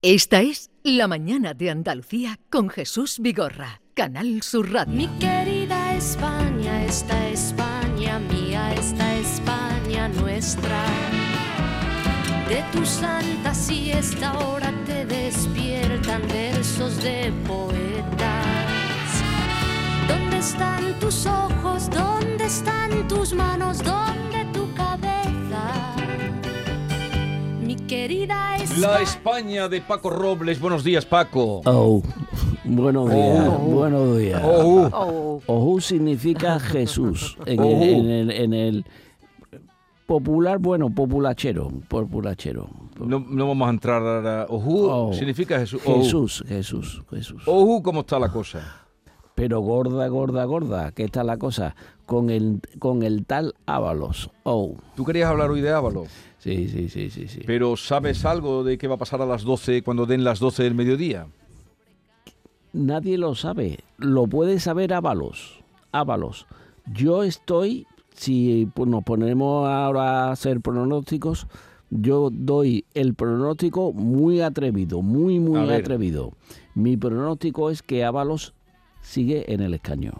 Esta es La Mañana de Andalucía con Jesús Vigorra, Canal Sur Radio. Mi querida España, esta España mía, esta España nuestra. De tu santa siesta ahora te despiertan versos de poetas. ¿Dónde están tus ojos? ¿Dónde están tus manos? ¿Dónde tu cabeza? Querida España. La España de Paco Robles. Buenos días, Paco. Oh, buenos días, Oh. buenos días. Oh, Ojú significa Jesús en, el, en el- en el popular, bueno, populachero, populachero. no, no vamos a entrar ahora. Ojú Oh. significa Jesús. Ojú. Jesús, Jesús, Jesús. Ojú, ¿cómo está la cosa? Pero gorda, gorda, gorda, ¿qué está la cosa? Con el, con el tal Ábalos. Oh, Tú querías hablar hoy de Ávalo, sí, sí, sí, sí, sí. pero ¿sabes algo de qué va a pasar a las 12 cuando den las 12 del mediodía? Nadie lo sabe. Lo puede saber Ábalos. Ábalos. Yo estoy, si pues, nos ponemos ahora a hacer pronósticos, yo doy el pronóstico muy atrevido, muy, muy atrevido. Mi pronóstico es que Ábalos sigue en el escaño,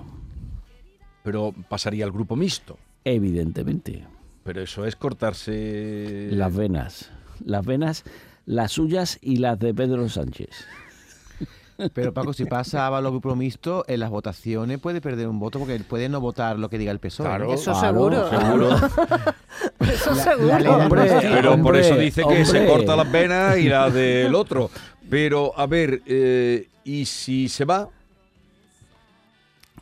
Pero pasaría al grupo mixto. evidentemente. Pero eso es cortarse... Las venas. Las venas, las suyas y las de Pedro Sánchez. Pero Paco, si pasa grupo mixto, en las votaciones puede perder un voto porque puede no votar lo que diga el PSOE. ¿no? Claro. Eso Claro, seguro. seguro. Eso La- seguro. la Hombre. Pero por eso dice que se corta las venas y las del otro. Pero, a ver, eh, ¿y si se va?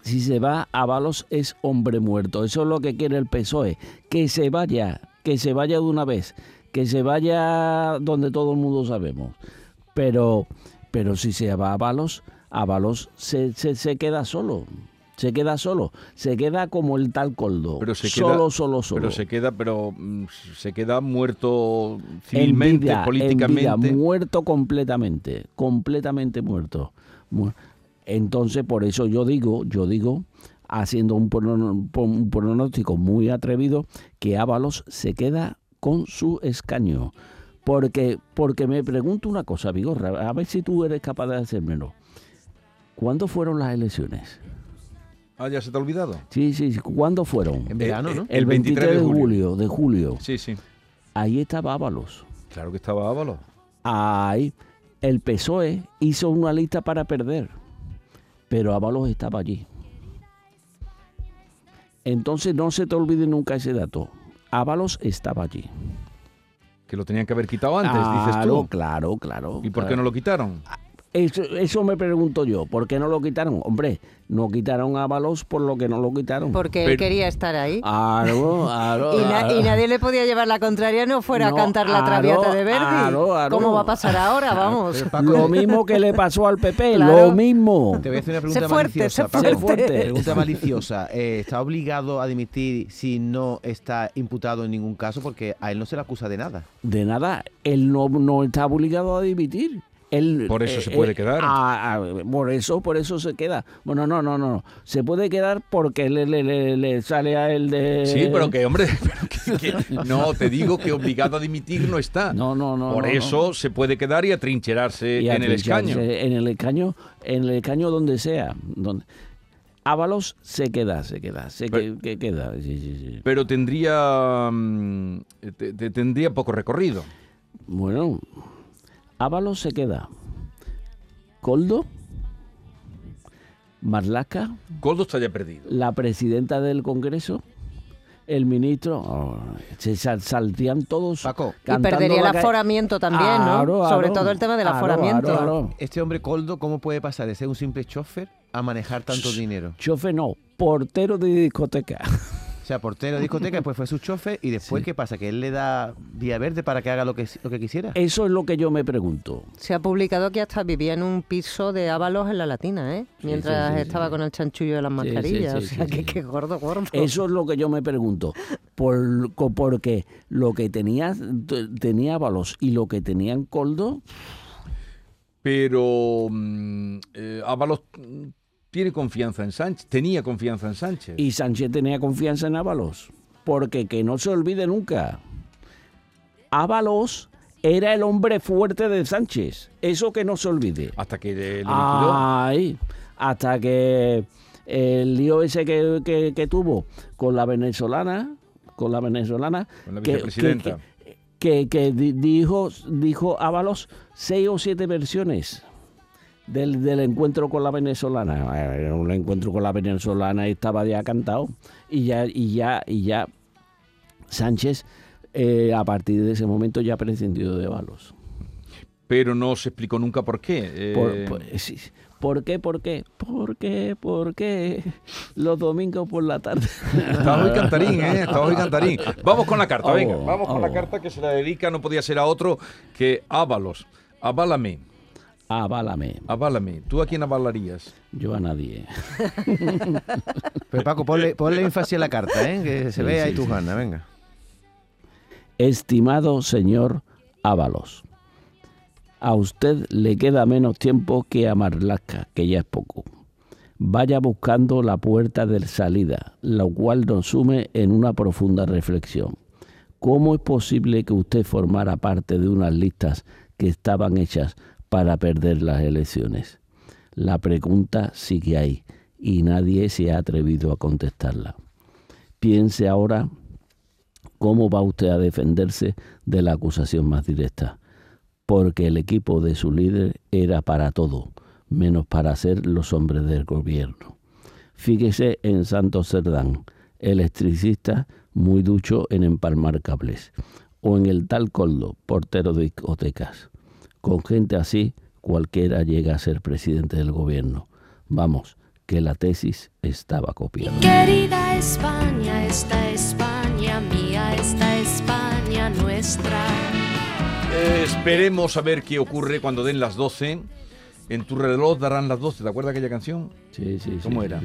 Si se va, Ábalos es hombre muerto. Eso es lo que quiere el PSOE. Que se vaya, que se vaya de una vez, que se vaya donde todo el mundo sabemos. Pero, pero si se va Ábalos, Ábalos se, se, se queda solo. Se queda solo. Se queda como el tal Coldo. Pero se queda, solo, solo, solo. Pero se queda, pero mm, se queda muerto civilmente, En vida, en políticamente. vida, muerto completamente, completamente muerto. Entonces, por eso yo digo, yo digo, haciendo un, pronóstico muy atrevido, que Ábalos se queda con su escaño. Porque, porque me pregunto una cosa, Vigorra, a ver si tú eres capaz de hacérmelo. ¿Cuándo fueron las elecciones? Ah, ya se te ha olvidado. Sí, sí, sí, ¿cuándo fueron? En verano, Eh, ¿no? El 23 de julio, de julio. Sí, sí. Ahí estaba Ábalos. Claro que estaba Ávalo. Ahí el PSOE hizo una lista para perder, pero Ábalos estaba allí. Entonces no se te olvide nunca ese dato. Ábalos estaba allí. Que lo tenían que haber quitado antes, dices tú. claro, claro. ¿Y por qué no lo quitaron? Eso, eso me pregunto yo. ¿Por qué no lo quitaron? Hombre, no quitaron a Ábalos por lo que no lo quitaron. Porque él Pero- quería estar ahí. Claro, claro, Y, na- y claro. nadie le podía llevar la contraria, no fuera No, a cantar la aro, traviata de Verdi. aro, aro. ¿Cómo va a pasar ahora? Vamos. Paco, Lo mismo que le pasó al PP, Claro. lo mismo. Te voy a hacer una pregunta fuerte, maliciosa. Paco. fuerte. Pregunta maliciosa. Eh, ¿Está obligado a dimitir si no está imputado en ningún caso? Porque a él no se le acusa de nada. De nada, él no, no está obligado a dimitir. Él, Por eso se puede quedar. ah, ah, por eso, por eso se queda. Bueno, no, no, no. Se puede quedar porque le, le- le- le sale a él de. Sí, pero que, hombre, pero que- que- no, te digo que obligado a dimitir no está. No, no, no. Por no, eso no. se puede quedar y atrincherarse Y en el escaño. En el escaño, en el escaño donde sea. Donde... Ábalos se queda, se queda, se Pero- que, que queda. Sí, sí, sí. Pero tendría, mm, te- te- tendría poco recorrido. Bueno, Ábalos se queda. Coldo, Marlaska, Coldo está ya perdido. la presidenta del Congreso, el ministro, oh, se sal- saldrían todos. Paco. Y perdería el aforamiento también, ¿no? Sobre todo el tema del aforamiento. Este hombre Coldo, ¿cómo puede pasar de ser un simple chofer a manejar tanto dinero? Chofe no, portero de discoteca. O sea, portero de discoteca, después fue su chofer y después, ¿qué pasa? ¿Que él le da vía verde para que haga lo que, lo que quisiera? Eso es lo que yo me pregunto. Se ha publicado que hasta vivía en un piso de Ábalos en la Latina, ¿eh? Sí, Mientras sí, sí, estaba sí. con el chanchullo de las Sí, sí, mascarillas. sí, o sea, sí, que, sí. que gordo, gordo. Eso es lo que yo me pregunto. Por, co- porque lo que tenía, tenía Ábalos y lo que tenían Coldo, Pero mm, eh, Ábalos tiene confianza en Sánchez, tenía confianza en Sánchez. y Sánchez tenía confianza en Ábalos. Porque que no se olvide nunca, Ábalos era el hombre fuerte de Sánchez. Eso que no se olvide. Hasta que le, le liquidó. Ay, hasta que el lío ese que, que- que tuvo con la venezolana, con la venezolana, Con la que- vicepresidenta. que, que- que di- dijo, dijo Ábalos seis o siete versiones del, del encuentro con la venezolana. Era un encuentro con la venezolana y estaba ya cantado. Y ya, y ya, y ya Sánchez, eh, a partir de ese momento, ya prescindió de Ábalos. Pero no se explicó nunca por qué. Por, Eh, por- sí, sí. ¿Por qué? ¿Por qué? ¿Por qué? ¿Por qué? Los domingos por la tarde. Estaba hoy cantarín, ¿eh? Estaba hoy cantarín. Vamos con la carta, Oh, venga. Vamos con la oh. carta que se la dedica, no podía ser a otro que Ábalos. Aválame, Aválame. aválame. ¿Tú a quién avalarías? Yo a nadie. Pero Paco, ponle, ponle énfasis a la carta, ¿eh? Que se Sí, vea ahí sí, tu sí. gana, venga. Estimado señor Ábalos, a usted le queda menos tiempo que a Marlaska, que ya es poco. Vaya buscando la puerta de salida, lo cual nos sume en una profunda reflexión. ¿Cómo es posible que usted formara parte de unas listas que estaban hechas para perder las elecciones? La pregunta sigue ahí y nadie se ha atrevido a contestarla. Piense ahora ¿Cómo va usted a defenderse de la acusación más directa? Porque el equipo de su líder era para todo, menos para ser los hombres del gobierno. Fíjese en Santos Cerdán, electricista muy ducho en empalmar cables, o en el tal Coldo, portero de discotecas. Con gente así, cualquiera llega a ser presidente del gobierno. Vamos, que la tesis estaba copiada. Querida España, esta España mía, esta España nuestra. Eh, esperemos a ver qué ocurre cuando den las 12. En tu reloj darán las 12. ¿Te acuerdas aquella canción? Sí, sí, sí. ¿Cómo era?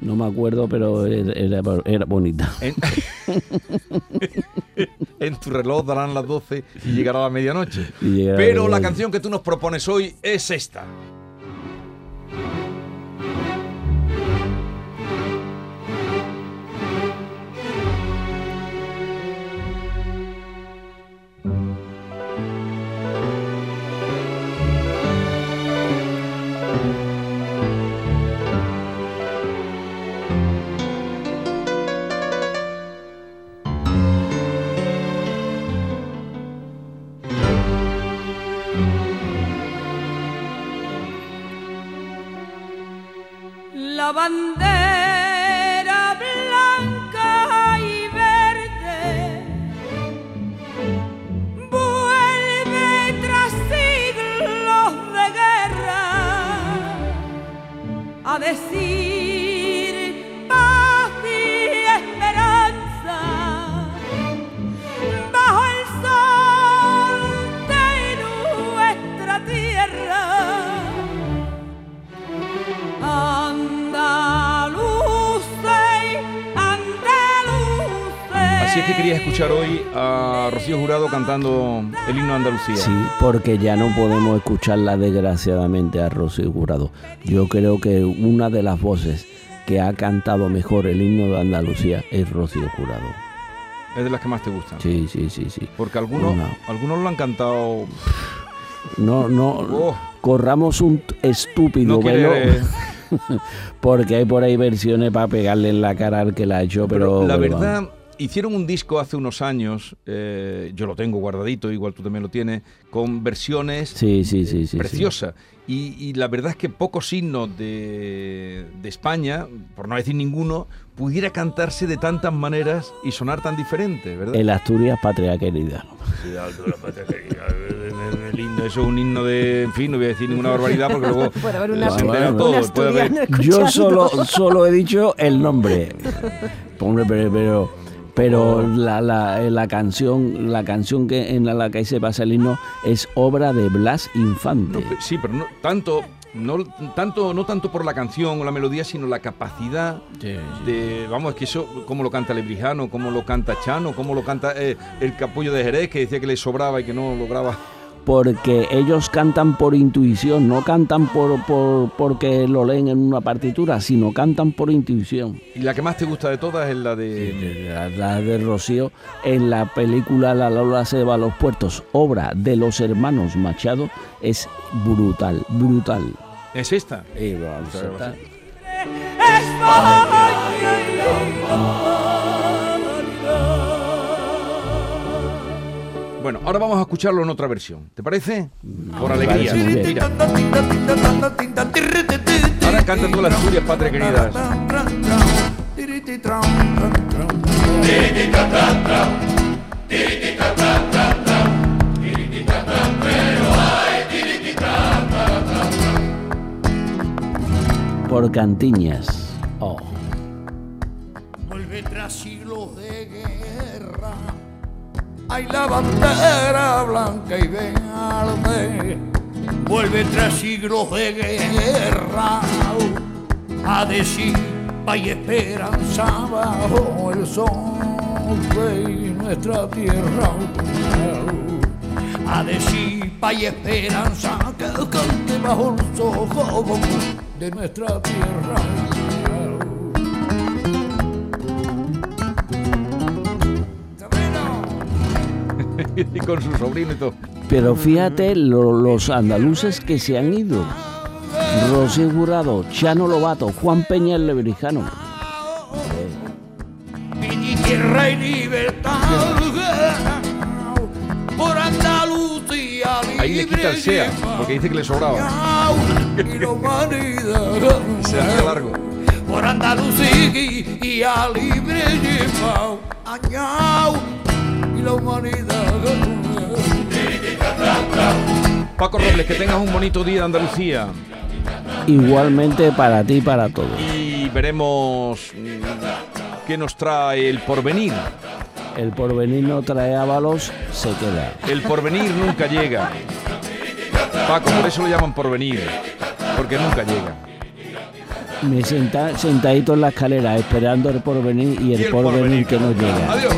No me acuerdo, pero era, era- era bonita. En... en tu reloj darán las 12 y llegará la medianoche. Pero la canción que tú nos propones hoy es esta. Decir Así es que querías escuchar hoy a Rocío Jurado cantando el himno de Andalucía. Sí, porque ya no podemos escucharla desgraciadamente a Rocío Jurado. Yo creo que una de las voces que ha cantado mejor el himno de Andalucía es Rocío Jurado. Es de las que más te gustan. Sí, sí, sí, sí. Porque algunos, algunos lo han cantado. No, no, Oh. corramos un estúpido No velo, quiere. porque hay por ahí versiones para pegarle en la cara al que la ha hecho, pero... la pero verdad, hicieron un disco hace unos años, eh, yo lo tengo guardadito, igual tú también lo tienes, con versiones Sí, sí, sí, sí. sí. preciosas. Y, y la verdad es que pocos signos de, de España, por no decir ninguno, pudiera cantarse de tantas maneras y sonar tan diferente, ¿verdad? El Asturias Patria Querida. Sí, patria eh, eh, lindo, Eso es un himno de. En fin, no voy a decir ninguna barbaridad porque luego. Puede haber se una, enteran un todos, puede haber- asturiano Yo solo, solo he dicho el nombre. Hombre, pero, pero, pero la, la, eh, la canción, la canción que en la, la que se basa el himno es obra de Blas Infante. No, sí, pero no tanto, no tanto, no tanto por la canción o la melodía, sino la capacidad de, vamos, es que eso, como lo canta Lebrijano, como lo canta Chano, como lo canta eh, el capullo de Jerez, que decía que le sobraba y que no lograba. Porque ellos cantan por intuición, no cantan por, por- porque lo leen en una partitura, sino cantan por intuición. Y la que más te gusta de todas es la de... La, la de Rocío en la película La Lola se va a los puertos, obra de los hermanos Machado, es brutal, brutal. Es esta. Eh, vamos a estar- Bueno, ahora vamos a escucharlo en otra versión. ¿Te parece? Por alegría. Mira. Ahora canta tú las tuyas, patria queridas. por Cantiñas. Hay la bandera blanca y verde. Vuelve tras siglos de guerra. A decir hay esperanza bajo el sol de nuestra tierra. A decir hay esperanza que cante bajo los ojos de nuestra tierra. Y con su sobrino y todo. Pero fíjate lo- los andaluces que se han ido. Rocío Jurado, Chano Lobato, Juan Peña el Lebrijano. y tierra y libertad por Andalucía Ahí le quita el SEA, porque dice que le sobraba. Se hace largo. por Andalucía y, y a libre llevado la humanidad Paco Robles, que tengas un bonito día de Andalucía. Igualmente para ti y para todos. Y veremos mm, qué nos trae el porvenir. El porvenir no trae ábalos, se queda. El porvenir nunca llega. Paco, por eso lo llaman porvenir. Porque nunca llega. Me senta, sentadito en la escalera esperando el porvenir y el, Y el porvenir porvenir. que no llega. Adiós.